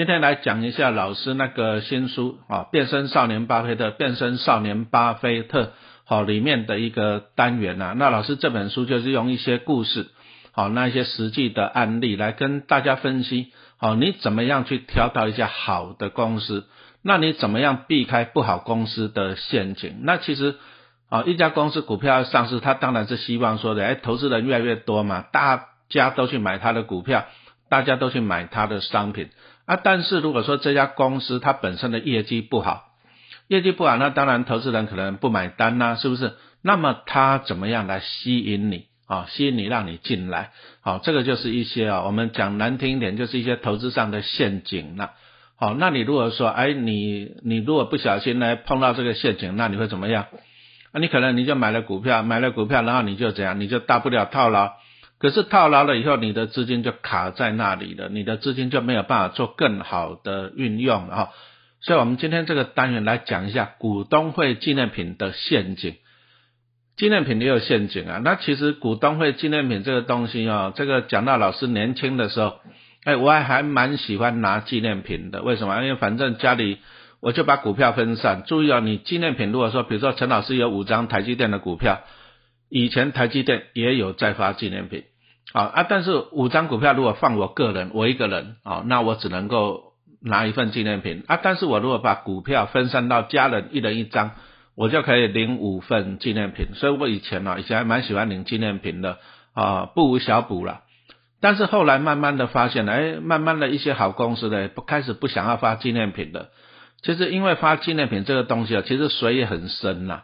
今天来讲一下老师那个新书啊，变身少年巴菲特，变身少年巴菲特好里面的一个单元呐。那老师这本书就是用一些故事，好那一些实际的案例来跟大家分析，好你怎么样去挑到一家好的公司，那你怎么样避开不好公司的陷阱？那其实啊一家公司股票上市，他当然是希望说的，哎投资人越来越多嘛，大家都去买他的股票，大家都去买他的商品。啊，但是如果说这家公司它本身的业绩不好，业绩不好，那当然投资人可能不买单呐，是不是？那么它怎么样来吸引你啊？吸引你让你进来，好，这个就是一些啊，我们讲难听一点，就是一些投资上的陷阱了。好，那你如果说，哎，你你如果不小心来碰到这个陷阱，那你会怎么样？啊，你可能你就买了股票，买了股票，然后你就怎样？你就大不了套牢。可是套牢了以后，你的资金就卡在那里了，你的资金就没有办法做更好的运用了哈。所以，我们今天这个单元来讲一下股东会纪念品的陷阱。纪念品也有陷阱啊。那其实股东会纪念品这个东西啊，这个讲到老师年轻的时候，哎，我还还蛮喜欢拿纪念品的。为什么？因为反正家里我就把股票分散。注意哦，你纪念品如果说，比如说陈老师有五张台积电的股票，以前台积电也有在发纪念品。啊啊！但是五张股票如果放我个人，我一个人啊，那我只能够拿一份纪念品啊。但是我如果把股票分散到家人一人一张，我就可以领五份纪念品。所以我以前呢，以前还蛮喜欢领纪念品的啊，不无小补了。但是后来慢慢的发现，哎，慢慢的一些好公司呢，不开始不想要发纪念品的。其实因为发纪念品这个东西啊，其实水也很深呐。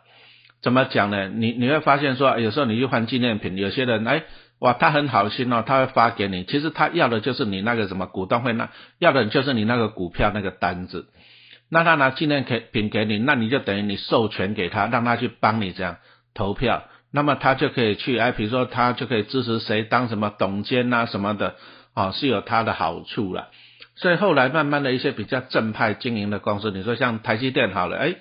怎么讲呢？你你会发现说，有时候你去换纪念品，有些人哎。哇，他很好心哦，他会发给你。其实他要的就是你那个什么股东会那要的就是你那个股票那个单子。那他拿纪念品给你，那你就等于你授权给他，让他去帮你这样投票。那么他就可以去哎，比如说他就可以支持谁当什么董监啊什么的啊，是有他的好处了。所以后来慢慢的一些比较正派经营的公司，你说像台积电好了，哎，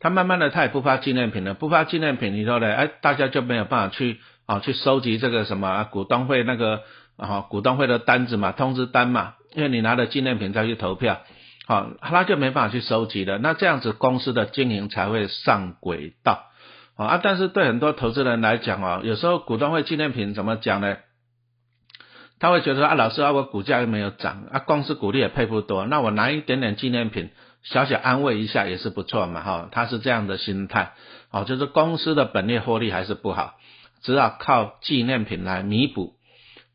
他慢慢的他也不发纪念品了，不发纪念品，你说呢？哎，大家就没有办法去。啊，去收集这个什么股东会那个啊股东会的单子嘛，通知单嘛，因为你拿了纪念品再去投票，好，他就没办法去收集了。那这样子公司的经营才会上轨道啊。但是对很多投资人来讲啊，有时候股东会纪念品怎么讲呢？他会觉得啊，老师啊，我股价又没有涨啊，公司股利也配不多，那我拿一点点纪念品，小小安慰一下也是不错嘛，哈，他是这样的心态，哦，就是公司的本业获利还是不好。只好靠纪念品来弥补。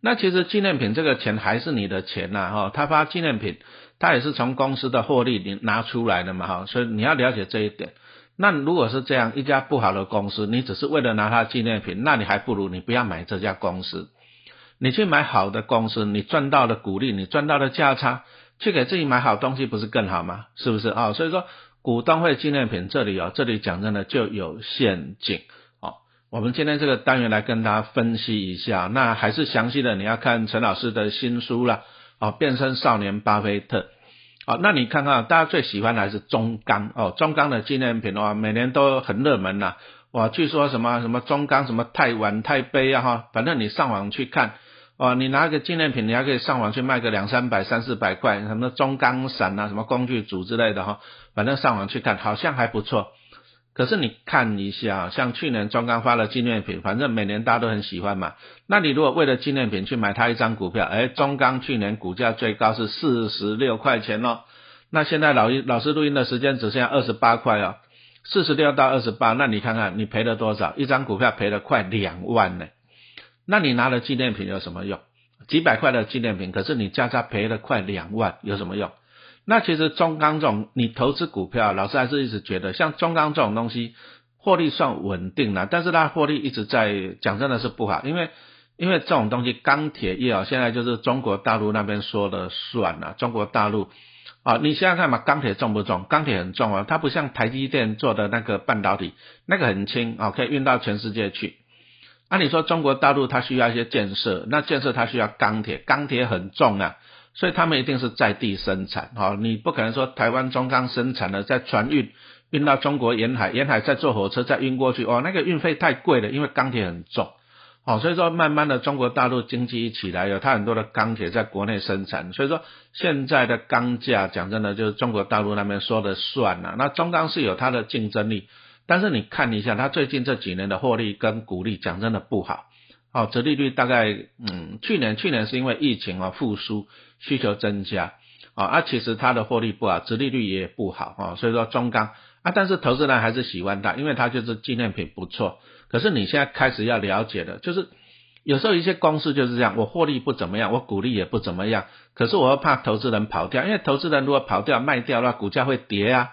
那其实纪念品这个钱还是你的钱呐，哈，他发纪念品，他也是从公司的获利里拿出来的嘛，哈，所以你要了解这一点。那如果是这样，一家不好的公司，你只是为了拿他纪念品，那你还不如你不要买这家公司，你去买好的公司，你赚到的股利，你赚到的价差，去给自己买好东西，不是更好吗？是不是啊？所以说股东会纪念品这里哦，这里讲真的就有陷阱。我们今天这个单元来跟大家分析一下，那还是详细的你要看陈老师的新书了，哦，变身少年巴菲特，哦，那你看看大家最喜欢的还是中钢。哦，中钢的纪念品的话，每年都很热门呐，哇，据说什么什么中钢什么太碗太杯啊哈，反正你上网去看，哦，你拿个纪念品，你还可以上网去卖个两三百三四百块，什么中钢伞啊，什么工具组之类的哈，反正上网去看，好像还不错。可是你看一下，像去年中钢发了纪念品，反正每年大家都很喜欢嘛。那你如果为了纪念品去买它一张股票，哎，中钢去年股价最高是四十六块钱哦。那现在老老师录音的时间只剩下二十八块哦，四十六到二十八，那你看看你赔了多少？一张股票赔了快两万呢。那你拿了纪念品有什么用？几百块的纪念品，可是你加加赔了快两万，有什么用？那其实中钢这种，你投资股票，老师还是一直觉得，像中钢这种东西，获利算稳定了，但是它获利一直在讲真的是不好，因为因为这种东西钢铁业啊，现在就是中国大陆那边说了算了，中国大陆啊，你想想看嘛，钢铁重不重？钢铁很重啊，它不像台积电做的那个半导体，那个很轻啊，可以运到全世界去。按理说中国大陆它需要一些建设，那建设它需要钢铁，钢铁很重啊。所以他们一定是在地生产，好，你不可能说台湾中钢生产的在船运运到中国沿海，沿海再坐火车再运过去，哦，那个运费太贵了，因为钢铁很重，哦，所以说慢慢的中国大陆经济一起来，有它很多的钢铁在国内生产，所以说现在的钢价讲真的就是中国大陆那边说的算了。那中钢是有它的竞争力，但是你看一下它最近这几年的获利跟股利，讲真的不好。哦，折利率大概嗯，去年去年是因为疫情啊复苏，需求增加啊，啊其实它的获利不好，折利率也不好啊，所以说中钢啊，但是投资人还是喜欢它，因为它就是纪念品不错。可是你现在开始要了解的，就是有时候一些公司就是这样，我获利不怎么样，我股利也不怎么样，可是我又怕投资人跑掉，因为投资人如果跑掉卖掉，那股价会跌啊，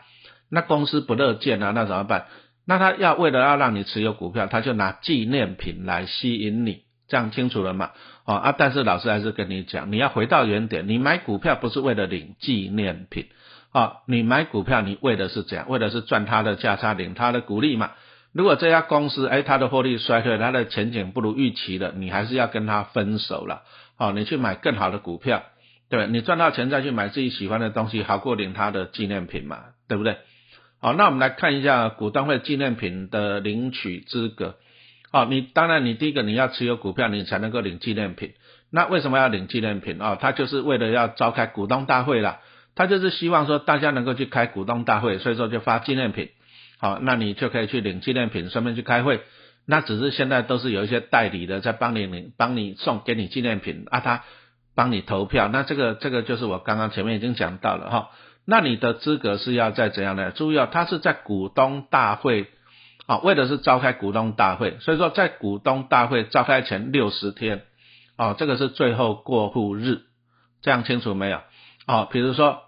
那公司不乐见啊，那怎么办？那他要为了要让你持有股票，他就拿纪念品来吸引你，这样清楚了吗？哦啊，但是老师还是跟你讲，你要回到原点，你买股票不是为了领纪念品好，你买股票你为的是怎样？为的是赚他的价差，领他的股利嘛。如果这家公司哎，它的获利衰退，它的前景不如预期的，你还是要跟他分手了。好，你去买更好的股票，对你赚到钱再去买自己喜欢的东西，好过领他的纪念品嘛，对不对？好，那我们来看一下股东会纪念品的领取资格。好，你当然你第一个你要持有股票，你才能够领纪念品。那为什么要领纪念品啊？他就是为了要召开股东大会了，他就是希望说大家能够去开股东大会，所以说就发纪念品。好，那你就可以去领纪念品，顺便去开会。那只是现在都是有一些代理的在帮你领，帮你送给你纪念品啊，他帮你投票。那这个这个就是我刚刚前面已经讲到了哈。那你的资格是要在怎样的？注意哦，他是在股东大会啊，为的是召开股东大会，所以说在股东大会召开前六十天啊，这个是最后过户日，这样清楚没有？啊，比如说。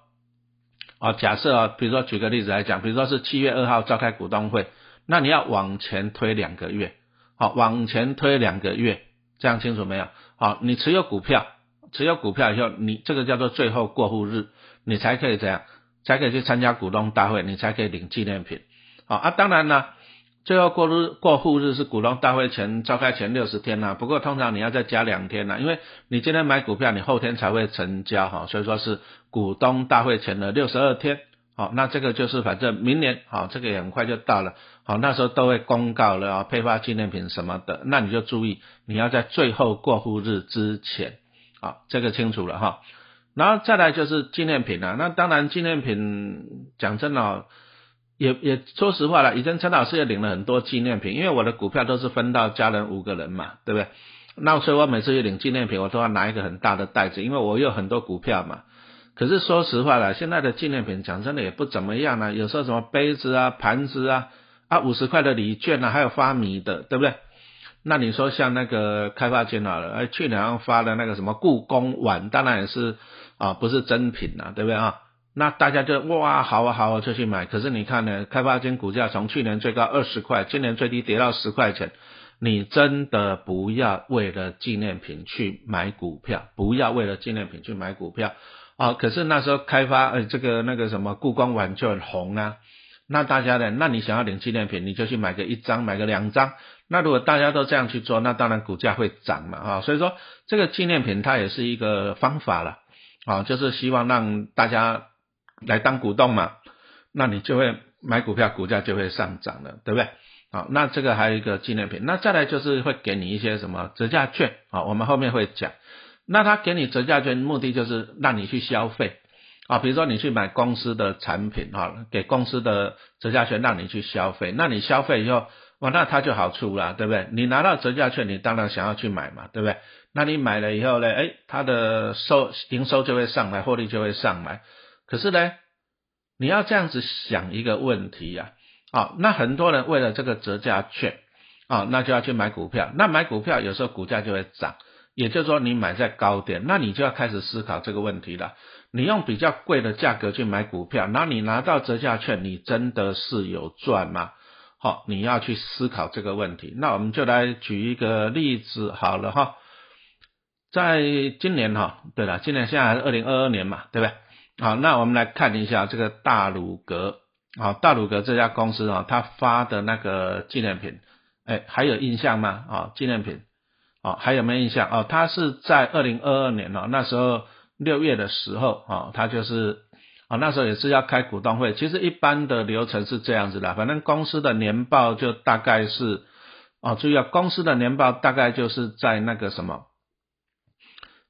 啊，假设啊，比如说举个例子来讲，比如说是七月二号召开股东会，那你要往前推两个月，好，往前推两个月，这样清楚没有？好，你持有股票，持有股票以后，你这个叫做最后过户日，你才可以这样，才可以去参加股东大会，你才可以领纪念品。好啊，当然呢。最后过日过户日是股东大会前召开前六十天呐，不过通常你要再加两天呐，因为你今天买股票，你后天才会成交哈，所以说是股东大会前的六十二天，好，那这个就是反正明年好，这个也很快就到了，好，那时候都会公告了啊，配发纪念品什么的，那你就注意你要在最后过户日之前，好，这个清楚了哈，然后再来就是纪念品啊，那当然纪念品讲真的。也也说实话了，以前陈老师也领了很多纪念品，因为我的股票都是分到家人五个人嘛，对不对？那所以我每次去领纪念品，我都要拿一个很大的袋子，因为我有很多股票嘛。可是说实话了，现在的纪念品讲真的也不怎么样了，有时候什么杯子啊、盘子啊，啊五十块的礼券啊，还有发米的，对不对？那你说像那个开发金好了，哎去年发的那个什么故宫碗，当然也是啊，不是真品啊，对不对啊？那大家就哇，好啊好啊，就去买。可是你看呢，开发金股价从去年最高二十块，今年最低跌到十块钱。你真的不要为了纪念品去买股票，不要为了纪念品去买股票啊！可是那时候开发呃这个那个什么故宫碗就很红啊。那大家呢？那你想要领纪念品，你就去买个一张，买个两张。那如果大家都这样去做，那当然股价会涨嘛啊！所以说这个纪念品它也是一个方法了啊，就是希望让大家。来当股东嘛，那你就会买股票，股价就会上涨了，对不对？好，那这个还有一个纪念品，那再来就是会给你一些什么折价券啊，我们后面会讲。那他给你折价券，目的就是让你去消费啊，比如说你去买公司的产品哈，给公司的折价券让你去消费，那你消费以后，哇，那他就好处了，对不对？你拿到折价券，你当然想要去买嘛，对不对？那你买了以后呢，哎，他的收营收就会上来，获利就会上来。可是呢，你要这样子想一个问题呀，啊，那很多人为了这个折价券，啊，那就要去买股票，那买股票有时候股价就会涨，也就是说你买在高点，那你就要开始思考这个问题了。你用比较贵的价格去买股票，那你拿到折价券，你真的是有赚吗？哦，你要去思考这个问题。那我们就来举一个例子好了哈，在今年哈，对了，今年现在还是二零二二年嘛，对不对？好，那我们来看一下这个大鲁阁，好，大鲁阁这家公司啊，他发的那个纪念品，哎，还有印象吗？啊，纪念品，啊，还有没有印象？哦，他是在二零二二年哦，那时候六月的时候啊，他就是啊，那时候也是要开股东会。其实一般的流程是这样子的，反正公司的年报就大概是哦，注意啊，公司的年报大概就是在那个什么，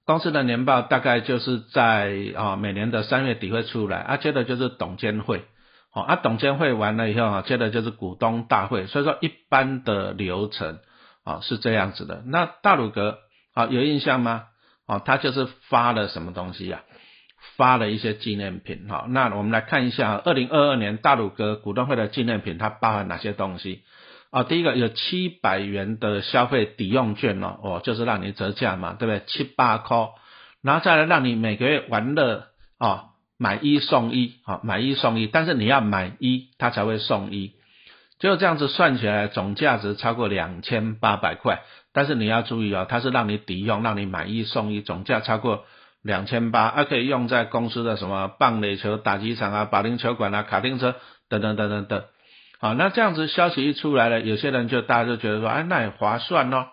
公司的年报大概就是在啊每年的三月底会出来，啊接着就是董监会，好啊董监会完了以后啊，接着就是股东大会，所以说一般的流程啊是这样子的。那大鲁阁啊有印象吗？哦，他就是发了什么东西呀？发了一些纪念品哈。那我们来看一下，二零二二年大鲁阁股东会的纪念品，它包含哪些东西？啊，第一个有七百元的消费抵用券哦，哦，就是让你折价嘛，对不对？七八块，然后再来让你每个月玩乐啊，买一送一啊，买一送一，但是你要买一，它才会送一，就这样子算起来，总价值超过两千八百块。但是你要注意哦，它是让你抵用，让你买一送一，总价超过两千八，啊，可以用在公司的什么棒垒球打击场啊、保龄球馆啊、卡丁车等等等等等。好，那这样子消息一出来了，有些人就大家就觉得说，哎，那也划算哦，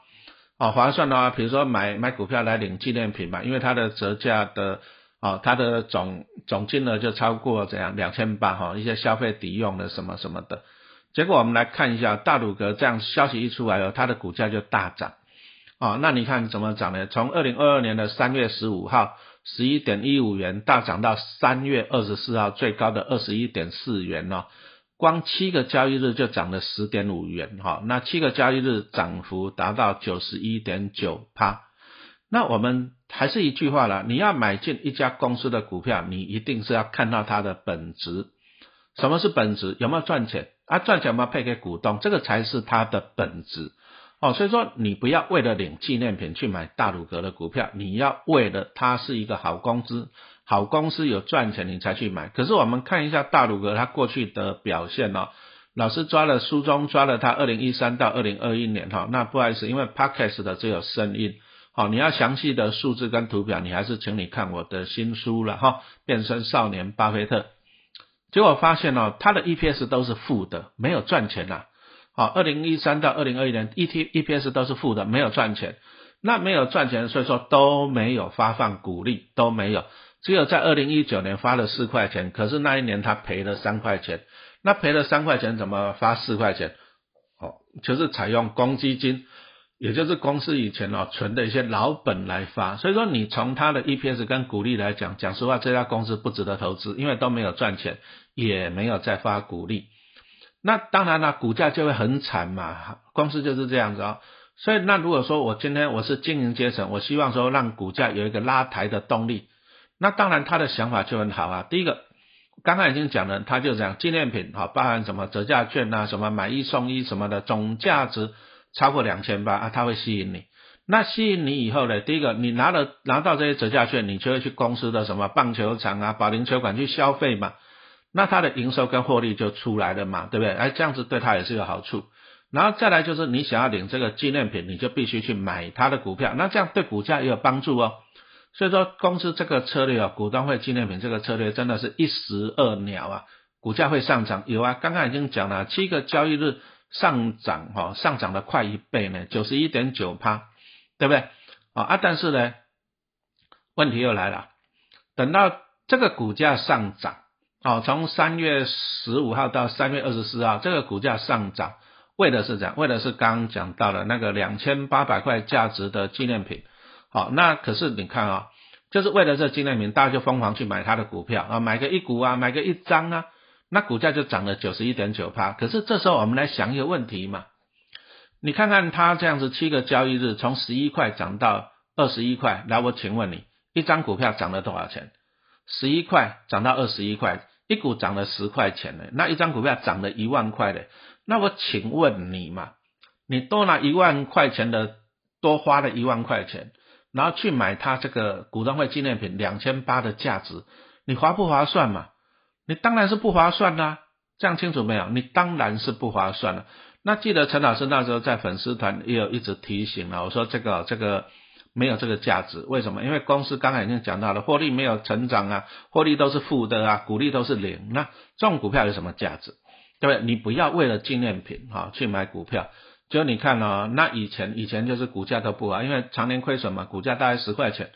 哦，划算的话，比如说买买股票来领纪念品嘛，因为它的折价的，哦，它的总总金额就超过怎样两千八哈，一些消费抵用的什么什么的。结果我们来看一下大鲁格这样消息一出来哦，它的股价就大涨，啊，那你看怎么涨呢？从二零二二年的三月十五号十一点一五元大涨到三月二十四号最高的二十一点四元哦，光七个交易日就涨了十点五元哈，那七个交易日涨幅达到九十一点九趴。那我们还是一句话了，你要买进一家公司的股票，你一定是要看到它的本质。什么是本质？有没有赚钱？啊，赚钱嘛配给股东，这个才是它的本质哦。所以说，你不要为了领纪念品去买大鲁阁的股票，你要为了它是一个好公司，好公司有赚钱你才去买。可是我们看一下大鲁阁它过去的表现哦，老师抓了书中抓了它二零一三到二零二一年哈，那不好意思，因为 podcast 的只有声音，好，你要详细的数字跟图表，你还是请你看我的新书了哈，变身少年巴菲特。结果发现哦，它的 EPS 都是负的，没有赚钱呐。好，二零一三到二零二一年，E T EPS 都是负的，没有赚钱。那没有赚钱，所以说都没有发放股利，都没有。只有在二零一九年发了四块钱，可是那一年他赔了三块钱。那赔了三块钱，怎么发四块钱？哦，就是采用公积金。也就是公司以前哦存的一些老本来发，所以说你从它的 EPS 跟股利来讲，讲实话这家公司不值得投资，因为都没有赚钱，也没有再发股利。那当然了，股价就会很惨嘛，公司就是这样子哦。所以那如果说我今天我是经营阶层，我希望说让股价有一个拉抬的动力，那当然他的想法就很好啊。第一个，刚刚已经讲了，他就讲纪念品哈，包含什么折价券啊，什么买一送一什么的，总价值。超过两千八啊，它会吸引你。那吸引你以后呢？第一个，你拿了拿到这些折价券，你就会去公司的什么棒球场啊、保龄球馆去消费嘛。那它的营收跟获利就出来了嘛，对不对？哎，这样子对它也是有好处。然后再来就是你想要领这个纪念品，你就必须去买它的股票，那这样对股价也有帮助哦。所以说公司这个策略啊，股东会纪念品这个策略真的是一石二鸟啊，股价会上涨。有啊，刚刚已经讲了七个交易日。上涨哈，上涨的快一倍呢，九十一点九趴，对不对？啊啊，但是呢，问题又来了，等到这个股价上涨，哦，从三月十五号到三月二十四号，这个股价上涨，为的是样，为的是刚刚讲到了那个两千八百块价值的纪念品，好，那可是你看啊，就是为了这纪念品，大家就疯狂去买它的股票啊，买个一股啊，买个一张啊。那股价就涨了九十一点九趴，可是这时候我们来想一个问题嘛，你看看它这样子七个交易日从十一块涨到二十一块，来我请问你，一张股票涨了多少钱？十一块涨到二十一块，一股涨了十块钱呢，那一张股票涨了一万块的，那我请问你嘛，你多拿一万块钱的，多花了一万块钱，然后去买它这个股东会纪念品两千八的价值，你划不划算嘛？你当然是不划算啦，这样清楚没有？你当然是不划算了。那记得陈老师那时候在粉丝团也有一直提醒了，我说这个这个没有这个价值，为什么？因为公司刚才已经讲到了，获利没有成长啊，获利都是负的啊，股利都是零，那这种股票有什么价值？对不对？你不要为了纪念品哈去买股票，就你看哦，那以前以前就是股价都不好，因为常年亏损嘛，股价大概十块钱，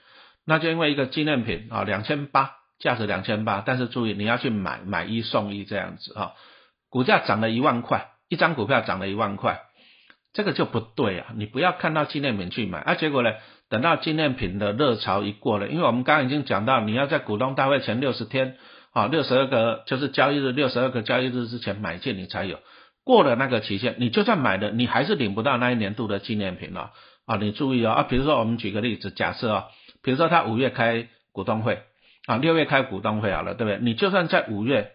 那就因为一个纪念品啊两千八。价值两千八，但是注意你要去买买一送一这样子哈，股价涨了一万块，一张股票涨了一万块，这个就不对啊！你不要看到纪念品去买，啊，结果呢，等到纪念品的热潮一过了，因为我们刚刚已经讲到，你要在股东大会前六十天，啊，六十二个就是交易日六十二个交易日之前买进，你才有。过了那个期限，你就算买了，你还是领不到那一年度的纪念品了啊！你注意哦啊，比如说我们举个例子，假设啊，比如说他五月开股东会啊，六月开股东会好了，对不对？你就算在五月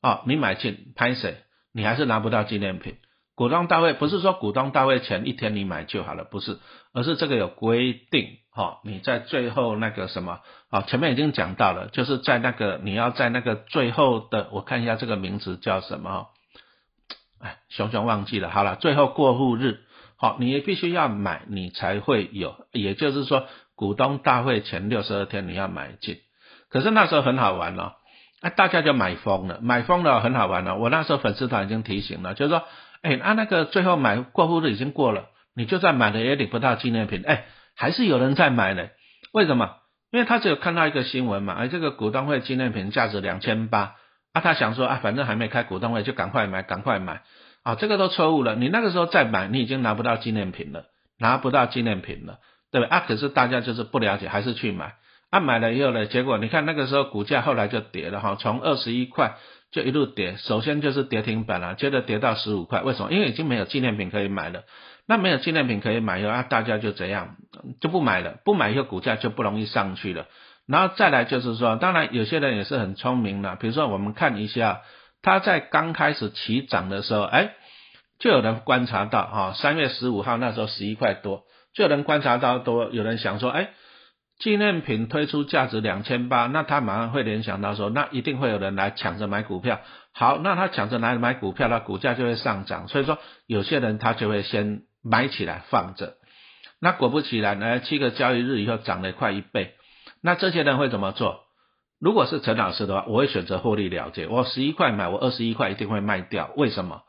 啊，你买进拍谁，你还是拿不到纪念品。股东大会不是说股东大会前一天你买就好了，不是，而是这个有规定哈，你在最后那个什么啊，前面已经讲到了，就是在那个你要在那个最后的，我看一下这个名字叫什么。哎，熊熊忘记了。好了，最后过户日，好，你必须要买，你才会有。也就是说，股东大会前六十二天你要买进。可是那时候很好玩哦，哎，大家就买疯了，买疯了很好玩了。我那时候粉丝团已经提醒了，就是说，哎，啊那个最后买过户日已经过了，你就算买了也领不到纪念品。哎，还是有人在买呢。为什么？因为他只有看到一个新闻嘛，哎，这个股东会纪念品价值两千八。啊，他想说啊，反正还没开股东会，就赶快买，赶快买啊！这个都错误了。你那个时候再买，你已经拿不到纪念品了，拿不到纪念品了，对吧？啊，可是大家就是不了解，还是去买。啊，买了以后呢，结果你看那个时候股价后来就跌了哈，从二十一块就一路跌，首先就是跌停板了，接着跌到十五块。为什么？因为已经没有纪念品可以买了。那没有纪念品可以买以后啊，大家就怎样就不买了，不买以后股价就不容易上去了。然后再来就是说，当然有些人也是很聪明的，比如说我们看一下，他在刚开始起涨的时候，哎，就有人观察到啊，三月十五号那时候十一块多，就有人观察到多，有人想说，哎，纪念品推出价值两千八，那他马上会联想到说，那一定会有人来抢着买股票，好，那他抢着来买股票，那股价就会上涨，所以说有些人他就会先买起来放着，那果不其然，呢，七个交易日以后涨了快一倍。那这些人会怎么做？如果是陈老师的话，我会选择获利了结。我十一块买，我二十一块一定会卖掉。为什么？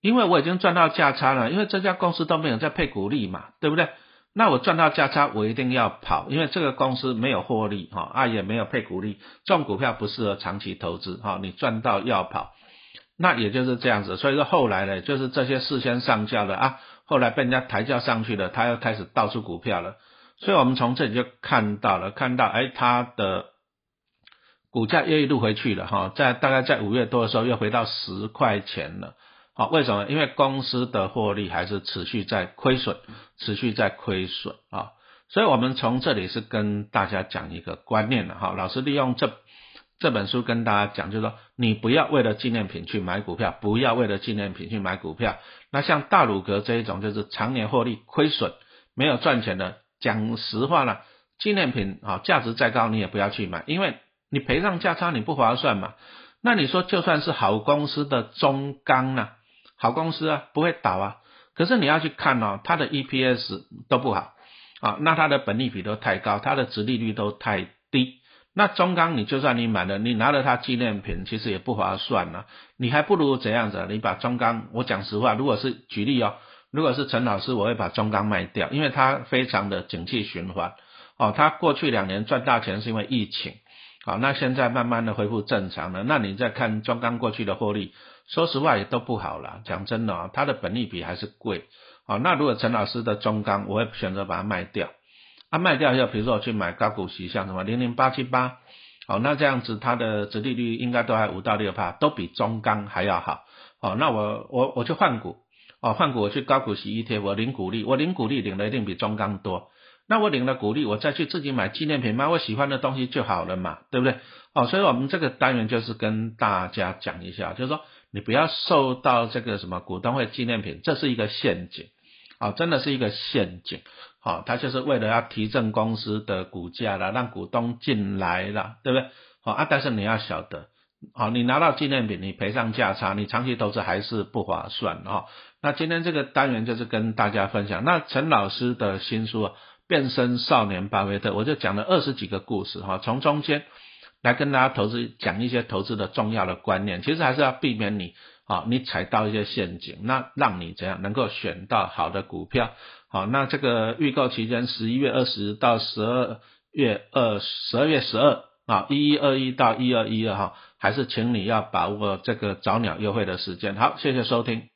因为我已经赚到价差了。因为这家公司都没有在配股利嘛，对不对？那我赚到价差，我一定要跑，因为这个公司没有获利哈，啊也没有配股利，这种股票不适合长期投资哈。你赚到要跑，那也就是这样子。所以说后来呢，就是这些事先上交的啊，后来被人家抬轿上去了，他又开始倒出股票了。所以我们从这里就看到了，看到哎，它的股价又一路回去了哈，在大概在五月多的时候又回到十块钱了，好，为什么？因为公司的获利还是持续在亏损，持续在亏损啊，所以我们从这里是跟大家讲一个观念的哈，老师利用这这本书跟大家讲，就是说你不要为了纪念品去买股票，不要为了纪念品去买股票，那像大鲁格这一种就是常年获利亏损，没有赚钱的。讲实话了，纪念品啊，价值再高你也不要去买，因为你赔上价差你不划算嘛。那你说就算是好公司的中钢呢，好公司啊不会倒啊，可是你要去看哦，它的 EPS 都不好啊，那它的本利比都太高，它的值利率都太低。那中钢你就算你买了，你拿了它纪念品，其实也不划算呢。你还不如怎样子？你把中钢，我讲实话，如果是举例哦。如果是陈老师，我会把中钢卖掉，因为它非常的景气循环，哦，它过去两年赚大钱是因为疫情，好，那现在慢慢的恢复正常了，那你再看中钢过去的获利，说实话也都不好了，讲真的啊，它的本利比还是贵，好，那如果陈老师的中钢，我会选择把它卖掉，啊，卖掉以后，比如说我去买高股息，像什么零零八七八，好，那这样子它的折利率应该都还五到六帕，都比中钢还要好，好，那我我我去换股。哦，换股我去高股息 ETF，我领股利，我领股利领的一定比中钢多。那我领了股利，我再去自己买纪念品，买我喜欢的东西就好了嘛，对不对？哦，所以我们这个单元就是跟大家讲一下，就是说你不要受到这个什么股东会纪念品，这是一个陷阱，哦，真的是一个陷阱。好，它就是为了要提振公司的股价了，让股东进来了，对不对？好啊，但是你要晓得。好，你拿到纪念品，你赔上价差，你长期投资还是不划算啊。那今天这个单元就是跟大家分享，那陈老师的新书《变身少年巴菲特》，我就讲了二十几个故事哈，从中间来跟大家投资讲一些投资的重要的观念，其实还是要避免你啊，你踩到一些陷阱，那让你怎样能够选到好的股票。好，那这个预购期间十一月二十到十二月二十二月十二。啊，一一二一到一二一二哈，还是请你要把握这个早鸟优惠的时间。好，谢谢收听。